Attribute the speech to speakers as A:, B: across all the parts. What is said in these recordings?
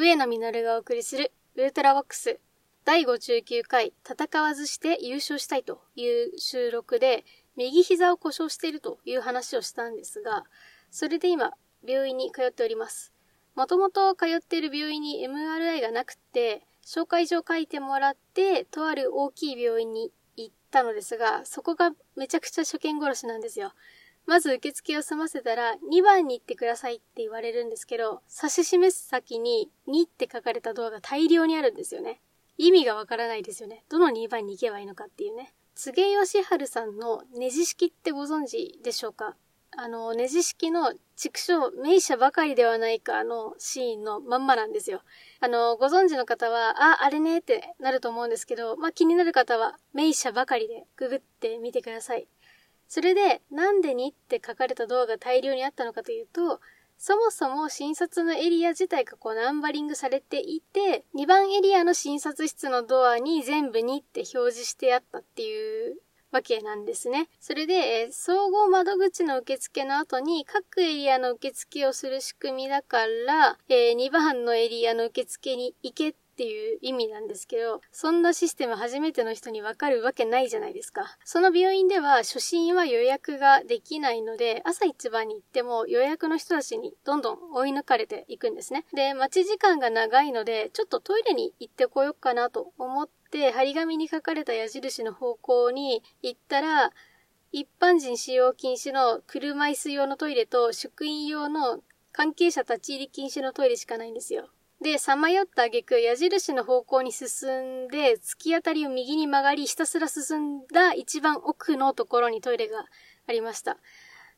A: 上野実がお送りするウルトラボックス第59回戦わずして優勝したいという収録で右膝を故障しているという話をしたんですが、それで今病院に通っております。もともと通っている病院に MRI がなくて、紹介状書いてもらって、とある大きい病院に行ったのですが、そこがめちゃくちゃ初見殺しなんですよ。まず受付を済ませたら、2番に行ってくださいって言われるんですけど、指し示す先に2って書かれたドアが大量にあるんですよね。意味がわからないですよね。どの2番に行けばいいのかっていうね。柘植義治さんのネジ式ってご存知でしょうか？あの、ネジ式の畜生、名車ばかりではないかのシーンのまんまなんですよ。あの、ご存知の方は、あ、あれねってなると思うんですけど、まあ、気になる方は、名車ばかりでググってみてください。それで、なんでにって書かれたドアが大量にあったのかというと、そもそも診察のエリア自体がこうナンバリングされていて、2番エリアの診察室のドアに全部にって表示してあったっていうわけなんですね。それで、えー、総合窓口の受付の後に各エリアの受付をする仕組みだから、えー、2番のエリアの受付に行けっていう意味なんですけど、そんなシステム初めての人にわかるわけないじゃないですか。その病院では初診は予約ができないので、朝一番に行っても予約の人たちにどんどん追い抜かれていくんですね。で、待ち時間が長いので、ちょっとトイレに行ってこようかなと思って、張り紙に書かれた矢印の方向に行ったら、一般人使用禁止の車椅子用のトイレと職員用の関係者立ち入り禁止のトイレしかないんですよ。で、さまよった挙句、矢印の方向に進んで、突き当たりを右に曲がり、ひたすら進んだ一番奥のところにトイレがありました。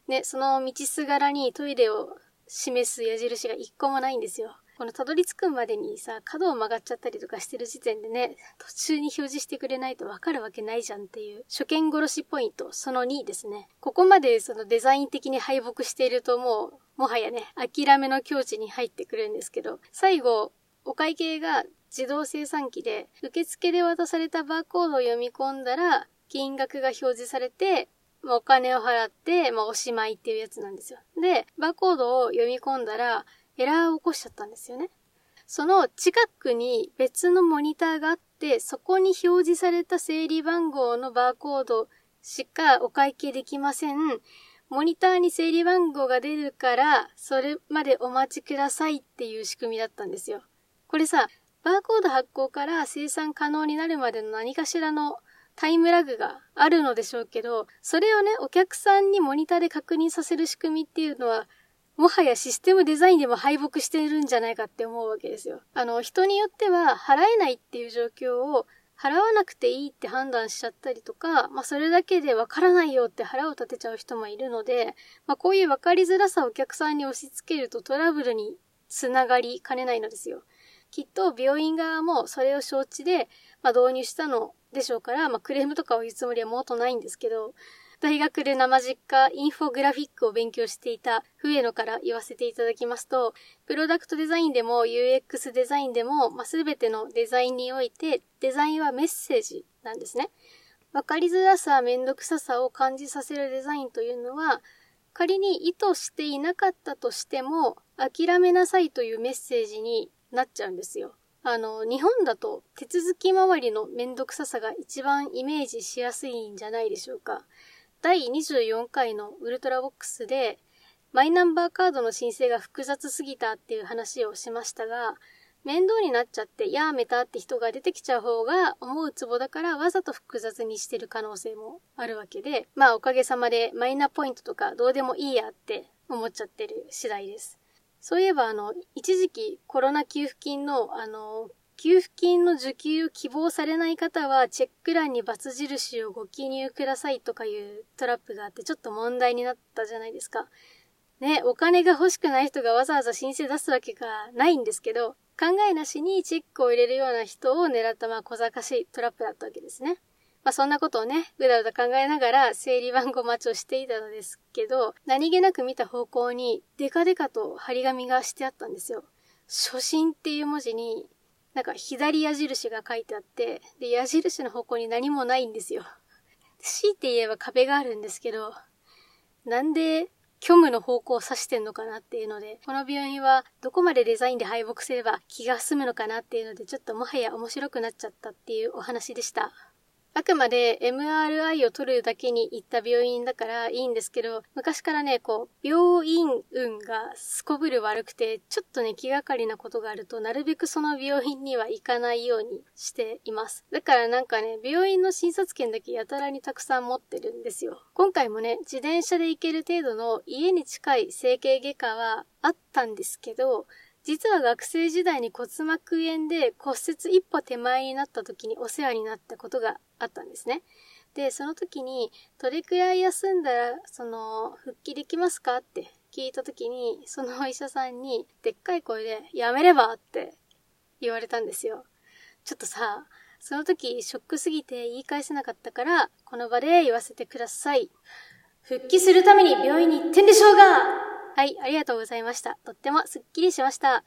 A: ね、その道すがらにトイレを示す矢印が一個もないんですよ。このたどり着くまでにさ、角を曲がっちゃったりとかしてる時点でね、途中に表示してくれないとわかるわけないじゃんっていう、初見殺しポイント、その2ですね。ここまでそのデザイン的に敗北しているともう、もはやね、諦めの境地に入ってくるんですけど、最後、お会計が自動生産機で、受付で渡されたバーコードを読み込んだら、金額が表示されて、お金を払って、まあ、おしまいっていうやつなんですよ。で、バーコードを読み込んだら、エラーを起こしちゃったんですよね。その近くに別のモニターがあって、そこに表示された整理番号のバーコードしかお会計できません。モニターに整理番号が出るから、それまでお待ちくださいっていう仕組みだったんですよ。これさ、バーコード発行から生産可能になるまでの何かしらのタイムラグがあるのでしょうけど、それをね、お客さんにモニターで確認させる仕組みっていうのは、もはやシステムデザインでも敗北しているんじゃないかって思うわけですよ。あの、人によっては払えないっていう状況を払わなくていいって判断しちゃったりとか、まあそれだけでわからないよって腹を立てちゃう人もいるので、まあこういうわかりづらさをお客さんに押し付けるとトラブルにつながりかねないのですよ。きっと病院側もそれを承知で、まあ導入したのでしょうから、まあクレームとかを言うつもりはもっとないんですけど、大学で生実家インフォグラフィックを勉強していた笛野から言わせていただきますと、プロダクトデザインでも UX デザインでも、まあ、全てのデザインにおいて、デザインはメッセージなんですね。わかりづらさ、めんどくささを感じさせるデザインというのは、仮に意図していなかったとしても、諦めなさいというメッセージになっちゃうんですよ。あの、日本だと手続き周りのめんどくささが一番イメージしやすいんじゃないでしょうか。第24回のウルトラボックスで、マイナンバーカードの申請が複雑すぎたっていう話をしましたが、面倒になっちゃってやめたって人が出てきちゃう方が思うツボだからわざと複雑にしてる可能性もあるわけで、まあおかげさまでマイナポイントとかどうでもいいやって思っちゃってる次第です。そういえばあの、一時期コロナ給付金のあの、給付金の受給を希望されない方は、チェック欄に×印をご記入くださいとかいうトラップがあって、ちょっと問題になったじゃないですか。ね、お金が欲しくない人がわざわざ申請出すわけがないんですけど、考えなしにチェックを入れるような人を狙ったまあ小賢しいトラップだったわけですね。まあそんなことをね、うだうだ考えながら整理番号待ちをしていたのですけど、何気なく見た方向にデカデカと張り紙がしてあったんですよ。初心っていう文字になんか左矢印が書いてあって、で、矢印の方向に何もないんですよ。強いて言えば壁があるんですけど、なんで虚無の方向を指してんのかなっていうので、この病院はどこまでデザインで敗北すれば気が済むのかなっていうので、ちょっともはや面白くなっちゃったっていうお話でした。あくまで MRI を取るだけに行った病院だからいいんですけど、昔からね、こう、病院運がすこぶる悪くて、ちょっとね、気がかりなことがあると、なるべくその病院には行かないようにしています。だからなんかね、病院の診察券だけやたらにたくさん持ってるんですよ。今回もね、自転車で行ける程度の家に近い整形外科はあったんですけど、実は学生時代に骨膜炎で骨折一歩手前になった時にお世話になったことがあったんですね。で、その時に、どれくらい休んだら、その、復帰できますか？って聞いた時に、そのお医者さんに、でっかい声で、やめれば？って言われたんですよ。ちょっとさ、その時、ショックすぎて言い返せなかったから、この場で言わせてください。復帰するために病院に行ってんでしょうがはい、ありがとうございました。とってもスッキリしました。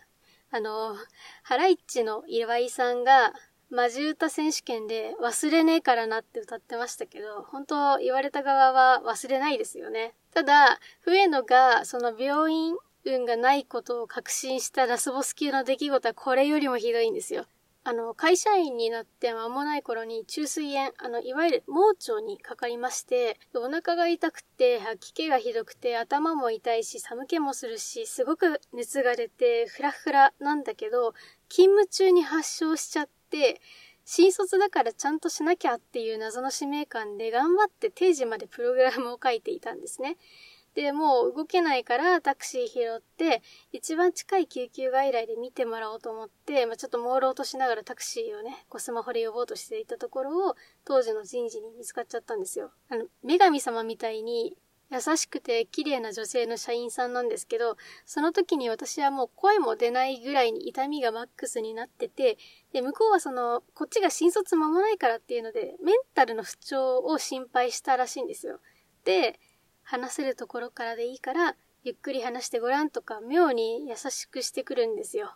A: あの、ハライチの岩井さんが、マジ歌選手権で忘れねえからなって歌ってましたけど、本当言われた側は忘れないですよね。ただ、笛野がその病院運がないことを確信したラスボス級の出来事はこれよりもひどいんですよ。あの、会社員になって間もない頃に中水炎、あの、いわゆる盲腸にかかりまして、お腹が痛くて、吐き気がひどくて、頭も痛いし、寒気もするし、すごく熱が出て、ふらふらなんだけど、勤務中に発症しちゃって、新卒だからちゃんとしなきゃっていう謎の使命感で頑張って定時までプログラムを書いていたんですね。で、もう動けないからタクシー拾って、一番近い救急外来で見てもらおうと思って、まあ、ちょっと朦朧としながらタクシーをね、こうスマホで呼ぼうとしていたところを、当時の人事に見つかっちゃったんですよ。あの、女神様みたいに、優しくて綺麗な女性の社員さんなんですけど、その時に私はもう声も出ないぐらいに痛みがマックスになってて、で、向こうはその、こっちが新卒間もないからっていうので、メンタルの不調を心配したらしいんですよ。で、話せるところからでいいから、ゆっくり話してごらんとか、妙に優しくしてくるんですよ。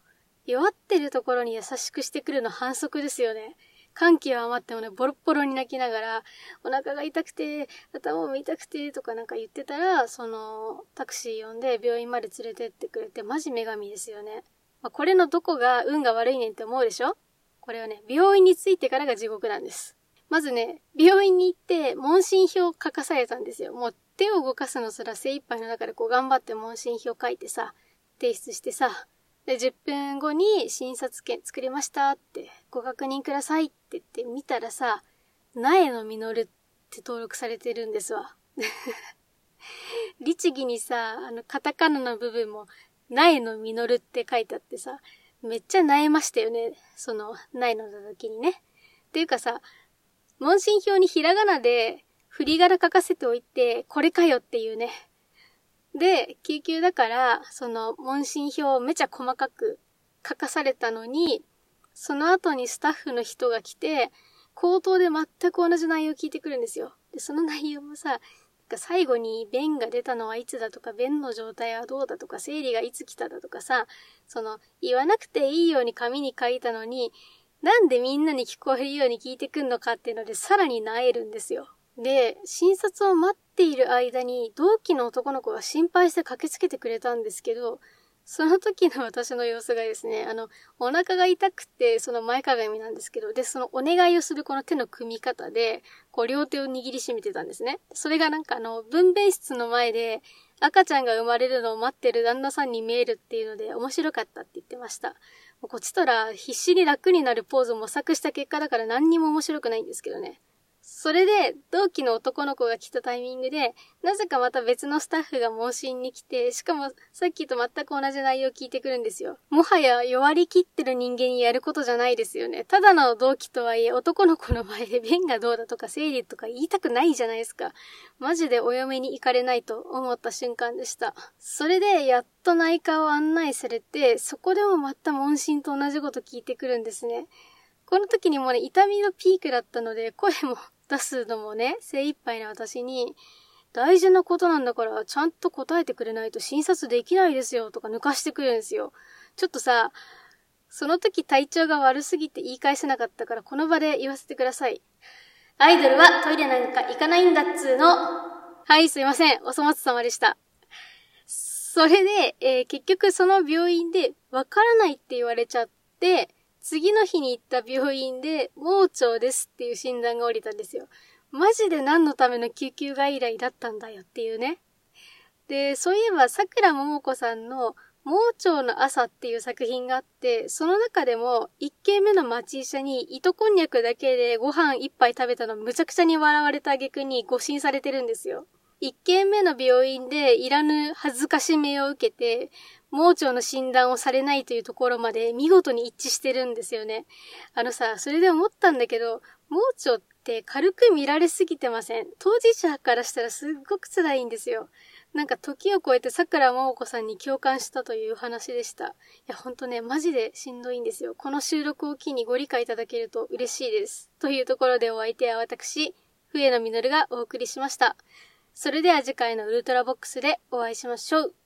A: 弱ってるところに優しくしてくるの反則ですよね。歓喜は余ってもね、ボロボロに泣きながら、お腹が痛くて、頭も痛くて、とかなんか言ってたら、その、タクシー呼んで病院まで連れてってくれて、マジ女神ですよね。まあ、これのどこが運が悪いねんって思うでしょ？これはね、病院に着いてからが地獄なんです。まずね、病院に行って、問診票を書かされたんですよ。もう手を動かすのすら精一杯の中でこう頑張って問診票書いてさ、提出してさ、で、10分後に診察券作りましたって、ご確認くださいって言って見たらさ、苗の実るって登録されてるんですわ。律儀にさ、あの、カタカナの部分も、苗の実るって書いてあってさ、めっちゃ苗ましたよね。その、苗の時にね。っていうかさ、問診票にひらがなで、振り柄書かせておいて、これかよっていうね。で、救急だから、その問診票をめちゃ細かく書かされたのに、その後にスタッフの人が来て、口頭で全く同じ内容を聞いてくるんですよ。で、その内容もさ、最後に便が出たのはいつだとか、便の状態はどうだとか、生理がいつ来ただとかさ、その、言わなくていいように紙に書いたのに、なんでみんなに聞こえるように聞いてくんのかっていうので、さらに萎えるんですよ。で、診察を待っている間に、同期の男の子が心配して駆けつけてくれたんですけど、その時の私の様子がですね、あの、お腹が痛くて、その前かがみなんですけど、で、そのお願いをするこの手の組み方で、こう両手を握りしめてたんですね。それがなんかあの、分娩室の前で、赤ちゃんが生まれるのを待ってる旦那さんに見えるっていうので、面白かったって言ってました。こっちとら必死に楽になるポーズを模索した結果だから何にも面白くないんですけどね。それで、同期の男の子が来たタイミングで、なぜかまた別のスタッフが問診に来て、しかもさっきと全く同じ内容を聞いてくるんですよ。もはや弱りきってる人間にやることじゃないですよね。ただの同期とはいえ、男の子の前で便がどうだとか生理とか言いたくないじゃないですか。マジでお嫁に行かれないと思った瞬間でした。それで、やっと内科を案内されて、そこでもまた問診と同じこと聞いてくるんですね。この時にもね、痛みのピークだったので、声も出すのもね、精一杯な私に、大事なことなんだから、ちゃんと答えてくれないと診察できないですよ、とか抜かしてくるんですよ。ちょっとさ、その時体調が悪すぎて言い返せなかったから、この場で言わせてください。アイドルはトイレなんか行かないんだっつーの。はい、すいません。お粗末様でした。それで、えー、結局その病院でわからないって言われちゃって、次の日に行った病院で盲腸ですっていう診断が降りたんですよ。マジで何のための救急外来だったんだよっていうね。で、そういえば桜桃子さんの盲腸の朝っていう作品があって、その中でも1軒目の町医者に糸こんにゃくだけでご飯一杯食べたのむちゃくちゃに笑われた挙句に誤診されてるんですよ。1軒目の病院でいらぬ恥ずかしめを受けて、盲腸の診断をされないというところまで見事に一致してるんですよね。あのさ、それで思ったんだけど、盲腸って軽く見られすぎてません当事者からしたらすっごく辛いんですよ。なんか時を超えて桜桃子さんに共感したという話でした。いや、ほんとね、マジでしんどいんですよ。この収録を機にご理解いただけると嬉しいです。というところでお相手は私、笛野実がお送りしました。それでは次回のウルトラボックスでお会いしましょう。